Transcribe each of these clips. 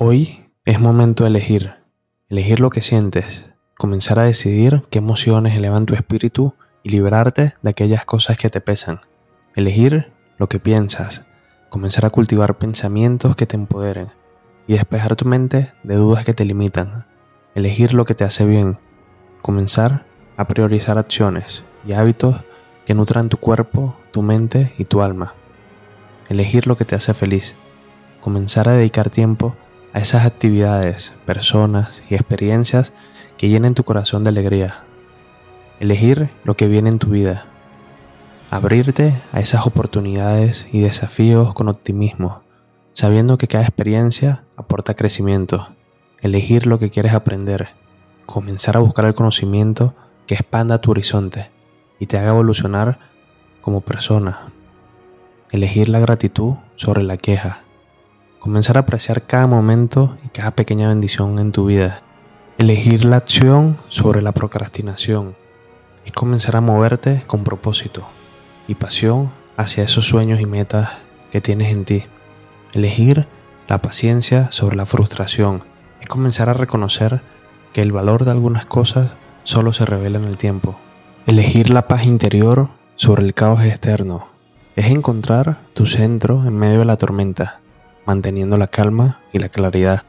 Hoy es momento de elegir, elegir lo que sientes, comenzar a decidir qué emociones elevan tu espíritu y liberarte de aquellas cosas que te pesan. Elegir lo que piensas, comenzar a cultivar pensamientos que te empoderen y despejar tu mente de dudas que te limitan. Elegir lo que te hace bien, comenzar a priorizar acciones y hábitos que nutran tu cuerpo, tu mente y tu alma. Elegir lo que te hace feliz, comenzar a dedicar tiempo a esas actividades, personas y experiencias que llenen tu corazón de alegría. Elegir lo que viene en tu vida. Abrirte a esas oportunidades y desafíos con optimismo, sabiendo que cada experiencia aporta crecimiento. Elegir lo que quieres aprender. Comenzar a buscar el conocimiento que expanda tu horizonte y te haga evolucionar como persona. Elegir la gratitud sobre la queja Comenzar a apreciar cada momento y cada pequeña bendición en tu vida. Elegir la acción sobre la procrastinación. Es comenzar a moverte con propósito y pasión hacia esos sueños y metas que tienes en ti. Elegir la paciencia sobre la frustración. Es comenzar a reconocer que el valor de algunas cosas solo se revela en el tiempo. Elegir la paz interior sobre el caos externo. Es encontrar tu centro en medio de la tormenta manteniendo la calma y la claridad.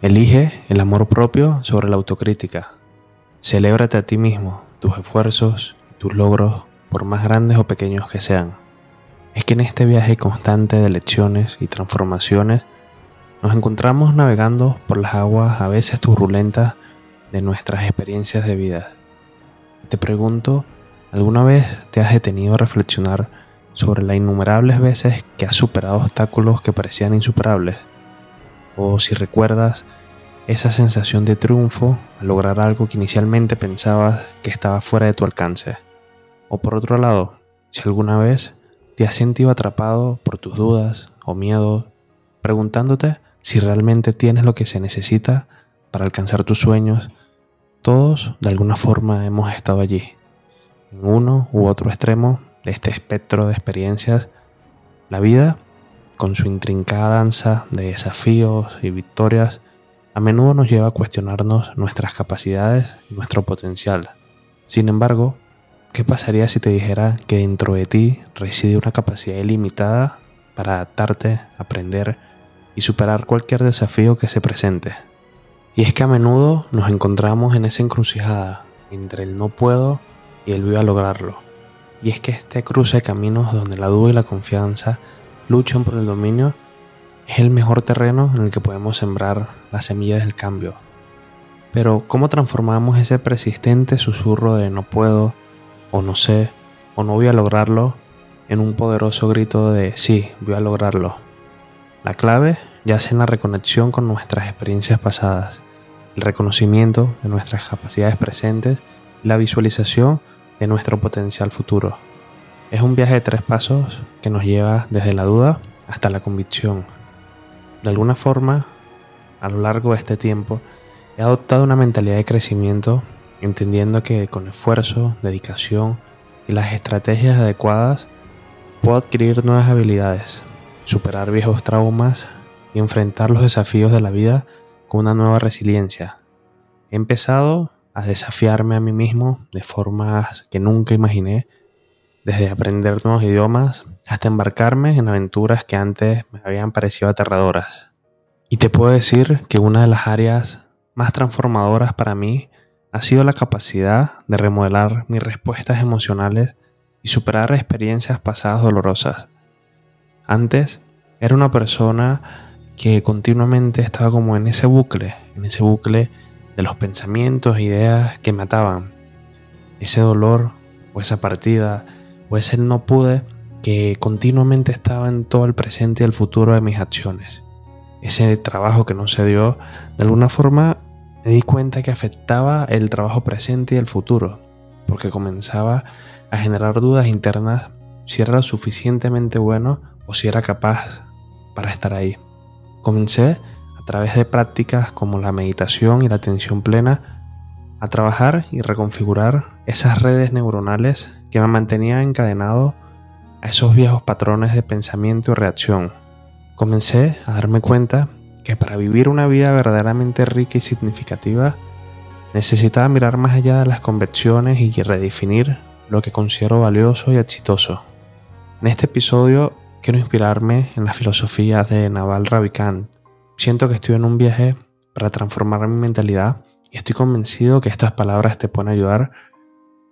Elige el amor propio sobre la autocrítica. Celébrate a ti mismo, tus esfuerzos y tus logros, por más grandes o pequeños que sean. Es que en este viaje constante de lecciones y transformaciones, nos encontramos navegando por las aguas a veces turbulentas de nuestras experiencias de vida. Te pregunto, ¿alguna vez te has detenido a reflexionar sobre las innumerables veces que has superado obstáculos que parecían insuperables, o si recuerdas esa sensación de triunfo al lograr algo que inicialmente pensabas que estaba fuera de tu alcance, o por otro lado, si alguna vez te has sentido atrapado por tus dudas o miedos, preguntándote si realmente tienes lo que se necesita para alcanzar tus sueños, todos de alguna forma hemos estado allí, en uno u otro extremo de este espectro de experiencias, la vida, con su intrincada danza de desafíos y victorias, a menudo nos lleva a cuestionarnos nuestras capacidades y nuestro potencial. Sin embargo, ¿qué pasaría si te dijera que dentro de ti reside una capacidad ilimitada para adaptarte, aprender y superar cualquier desafío que se presente? Y es que a menudo nos encontramos en esa encrucijada entre el no puedo y el voy a lograrlo y es que este cruce de caminos donde la duda y la confianza luchan por el dominio es el mejor terreno en el que podemos sembrar las semillas del cambio. Pero ¿cómo transformamos ese persistente susurro de no puedo, o no sé, o no voy a lograrlo, en un poderoso grito de sí, voy a lograrlo? La clave yace en la reconexión con nuestras experiencias pasadas, el reconocimiento de nuestras capacidades presentes la visualización de nuestro potencial futuro. Es un viaje de tres pasos que nos lleva desde la duda hasta la convicción. De alguna forma, a lo largo de este tiempo, he adoptado una mentalidad de crecimiento, entendiendo que con esfuerzo, dedicación y las estrategias adecuadas, puedo adquirir nuevas habilidades, superar viejos traumas y enfrentar los desafíos de la vida con una nueva resiliencia. He empezado a desafiarme a mí mismo de formas que nunca imaginé, desde aprender nuevos idiomas hasta embarcarme en aventuras que antes me habían parecido aterradoras. Y te puedo decir que una de las áreas más transformadoras para mí ha sido la capacidad de remodelar mis respuestas emocionales y superar experiencias pasadas dolorosas. Antes era una persona que continuamente estaba como en ese bucle, en ese bucle de los pensamientos e ideas que me ataban. Ese dolor o esa partida o ese no pude que continuamente estaba en todo el presente y el futuro de mis acciones. Ese trabajo que no se dio, de alguna forma me di cuenta que afectaba el trabajo presente y el futuro, porque comenzaba a generar dudas internas si era lo suficientemente bueno o si era capaz para estar ahí. Comencé través de prácticas como la meditación y la atención plena, a trabajar y reconfigurar esas redes neuronales que me mantenían encadenado a esos viejos patrones de pensamiento y reacción. Comencé a darme cuenta que para vivir una vida verdaderamente rica y significativa necesitaba mirar más allá de las convicciones y redefinir lo que considero valioso y exitoso. En este episodio quiero inspirarme en las filosofías de Naval Ravikant. Siento que estoy en un viaje para transformar mi mentalidad y estoy convencido que estas palabras te pueden ayudar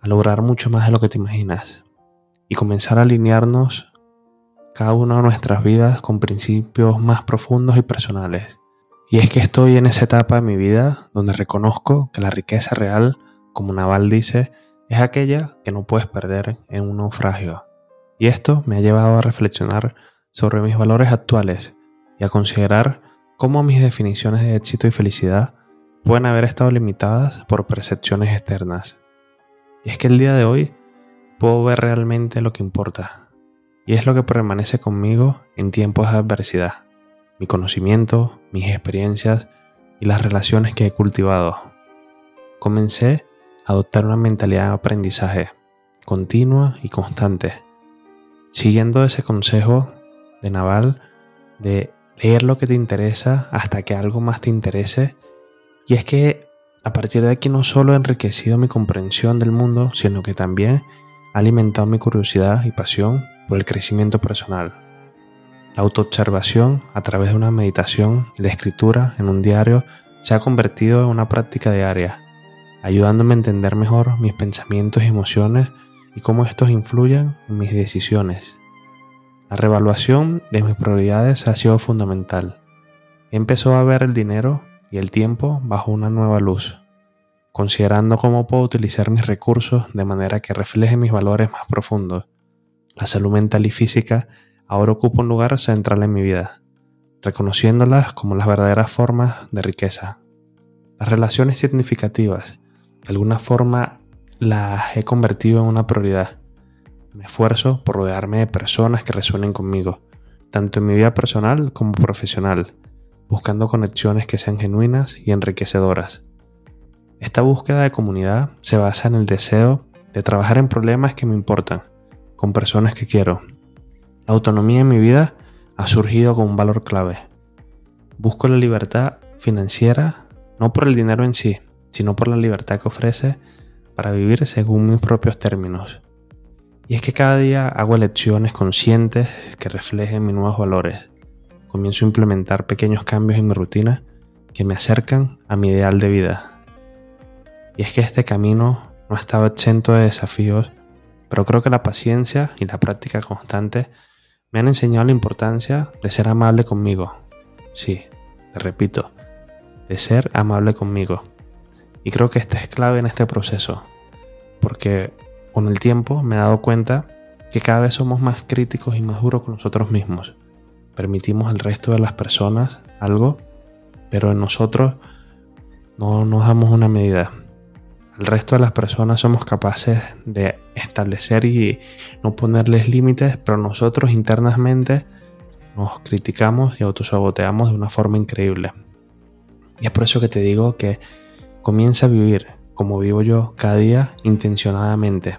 a lograr mucho más de lo que te imaginas y comenzar a alinearnos cada una de nuestras vidas con principios más profundos y personales. Y es que estoy en esa etapa de mi vida donde reconozco que la riqueza real, como Naval dice, es aquella que no puedes perder en un naufragio. Y esto me ha llevado a reflexionar sobre mis valores actuales y a considerar cómo mis definiciones de éxito y felicidad pueden haber estado limitadas por percepciones externas. Y es que el día de hoy puedo ver realmente lo que importa, y es lo que permanece conmigo en tiempos de adversidad, mi conocimiento, mis experiencias y las relaciones que he cultivado. Comencé a adoptar una mentalidad de aprendizaje continua y constante, siguiendo ese consejo de Naval de leer lo que te interesa hasta que algo más te interese y es que a partir de aquí no solo he enriquecido mi comprensión del mundo, sino que también ha alimentado mi curiosidad y pasión por el crecimiento personal. La autoobservación a través de una meditación y la escritura en un diario se ha convertido en una práctica diaria, ayudándome a entender mejor mis pensamientos y emociones y cómo estos influyen en mis decisiones. La revaluación de mis prioridades ha sido fundamental. Empezó a ver el dinero y el tiempo bajo una nueva luz, considerando cómo puedo utilizar mis recursos de manera que refleje mis valores más profundos. La salud mental y física ahora ocupa un lugar central en mi vida, reconociéndolas como las verdaderas formas de riqueza. Las relaciones significativas, de alguna forma, las he convertido en una prioridad. Me esfuerzo por rodearme de personas que resuenen conmigo, tanto en mi vida personal como profesional, buscando conexiones que sean genuinas y enriquecedoras. Esta búsqueda de comunidad se basa en el deseo de trabajar en problemas que me importan, con personas que quiero. La autonomía en mi vida ha surgido como un valor clave. Busco la libertad financiera no por el dinero en sí, sino por la libertad que ofrece para vivir según mis propios términos. Y es que cada día hago elecciones conscientes que reflejen mis nuevos valores comienzo a implementar pequeños cambios en mi rutina que me acercan a mi ideal de vida. Y es que este camino no ha estado exento de desafíos, pero creo que la paciencia y la práctica constante me han enseñado la importancia de ser amable conmigo. Sí, te repito, de ser amable conmigo. Y creo que esta es clave en este proceso, porque con el tiempo me he dado cuenta que cada vez somos más críticos y más duros con nosotros mismos permitimos al resto de las personas algo, pero en nosotros no nos damos una medida. Al resto de las personas somos capaces de establecer y no ponerles límites, pero nosotros internamente nos criticamos y autosaboteamos de una forma increíble. Y es por eso que te digo que comienza a vivir como vivo yo cada día intencionadamente.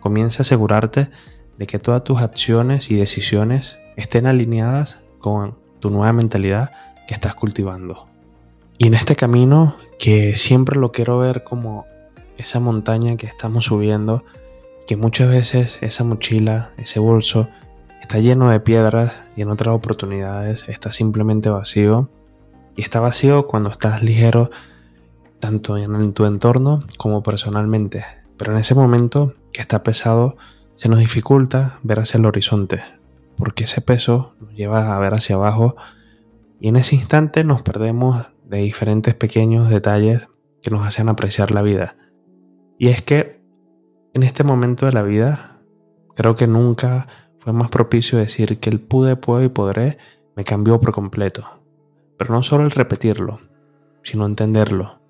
Comienza a asegurarte de que todas tus acciones y decisiones estén alineadas con tu nueva mentalidad que estás cultivando. Y en este camino, que siempre lo quiero ver como esa montaña que estamos subiendo, que muchas veces esa mochila, ese bolso, está lleno de piedras y en otras oportunidades está simplemente vacío. Y está vacío cuando estás ligero, tanto en tu entorno como personalmente. Pero en ese momento que está pesado, se nos dificulta ver hacia el horizonte, porque ese peso nos lleva a ver hacia abajo y en ese instante nos perdemos de diferentes pequeños detalles que nos hacen apreciar la vida. Y es que en este momento de la vida creo que nunca fue más propicio decir que el pude, puedo y podré me cambió por completo. Pero no solo el repetirlo, sino entenderlo.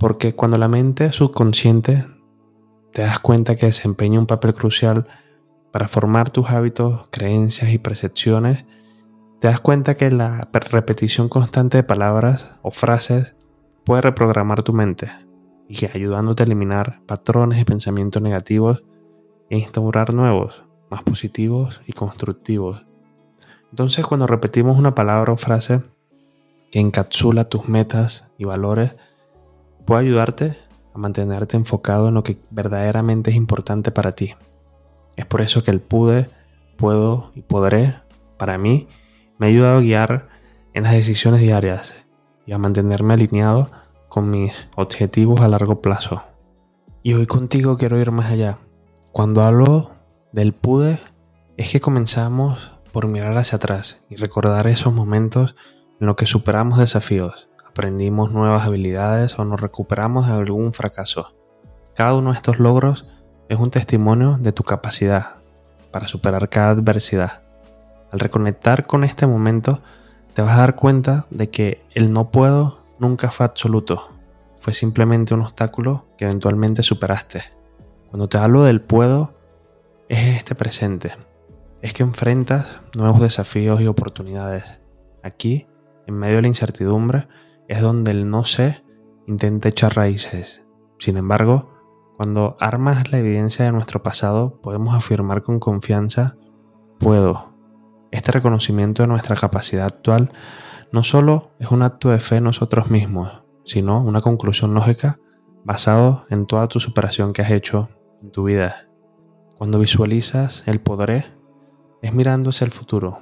Porque cuando la mente subconsciente te das cuenta que desempeña un papel crucial para formar tus hábitos, creencias y percepciones, te das cuenta que la repetición constante de palabras o frases puede reprogramar tu mente y ayudándote a eliminar patrones de pensamientos negativos e instaurar nuevos, más positivos y constructivos. Entonces cuando repetimos una palabra o frase, que encapsula tus metas y valores, puede ayudarte a mantenerte enfocado en lo que verdaderamente es importante para ti. Es por eso que el pude, puedo y podré, para mí, me ha ayudado a guiar en las decisiones diarias y a mantenerme alineado con mis objetivos a largo plazo. Y hoy contigo quiero ir más allá. Cuando hablo del pude, es que comenzamos por mirar hacia atrás y recordar esos momentos en los que superamos desafíos, aprendimos nuevas habilidades o nos recuperamos de algún fracaso. Cada uno de estos logros es un testimonio de tu capacidad para superar cada adversidad. Al reconectar con este momento, te vas a dar cuenta de que el no puedo nunca fue absoluto, fue simplemente un obstáculo que eventualmente superaste. Cuando te hablo del puedo, es este presente, es que enfrentas nuevos desafíos y oportunidades. Aquí, en medio de la incertidumbre, es donde el no sé intenta echar raíces. Sin embargo, cuando armas la evidencia de nuestro pasado, podemos afirmar con confianza, puedo. Este reconocimiento de nuestra capacidad actual no solo es un acto de fe en nosotros mismos, sino una conclusión lógica basado en toda tu superación que has hecho en tu vida. Cuando visualizas el poder es mirando hacia el futuro.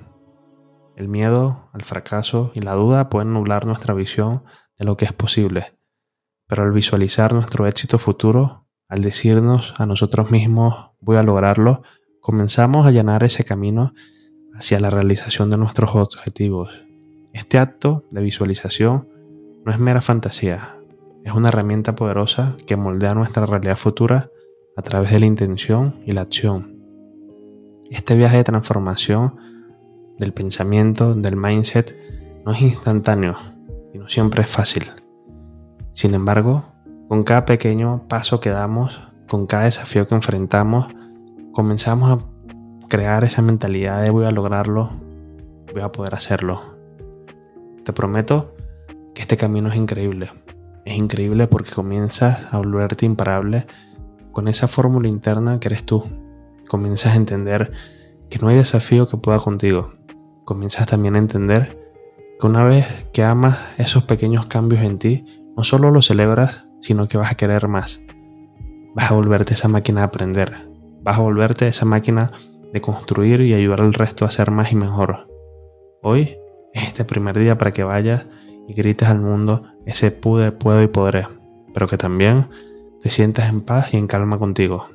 El miedo al fracaso y la duda pueden nublar nuestra visión de lo que es posible, pero al visualizar nuestro éxito futuro, al decirnos a nosotros mismos voy a lograrlo, comenzamos a llenar ese camino hacia la realización de nuestros objetivos. Este acto de visualización no es mera fantasía, es una herramienta poderosa que moldea nuestra realidad futura a través de la intención y la acción. Este viaje de transformación del pensamiento, del mindset, no es instantáneo y no siempre es fácil. Sin embargo, con cada pequeño paso que damos, con cada desafío que enfrentamos, comenzamos a crear esa mentalidad de voy a lograrlo, voy a poder hacerlo. Te prometo que este camino es increíble. Es increíble porque comienzas a volverte imparable con esa fórmula interna que eres tú, comienzas a entender que no hay desafío que pueda contigo. Comienzas también a entender que una vez que amas esos pequeños cambios en ti, no solo los celebras, sino que vas a querer más. Vas a volverte esa máquina de aprender. Vas a volverte esa máquina de construir y ayudar al resto a ser más y mejor. Hoy es este primer día para que vayas y grites al mundo ese pude, puedo y podré, pero que también te sientas en paz y en calma contigo.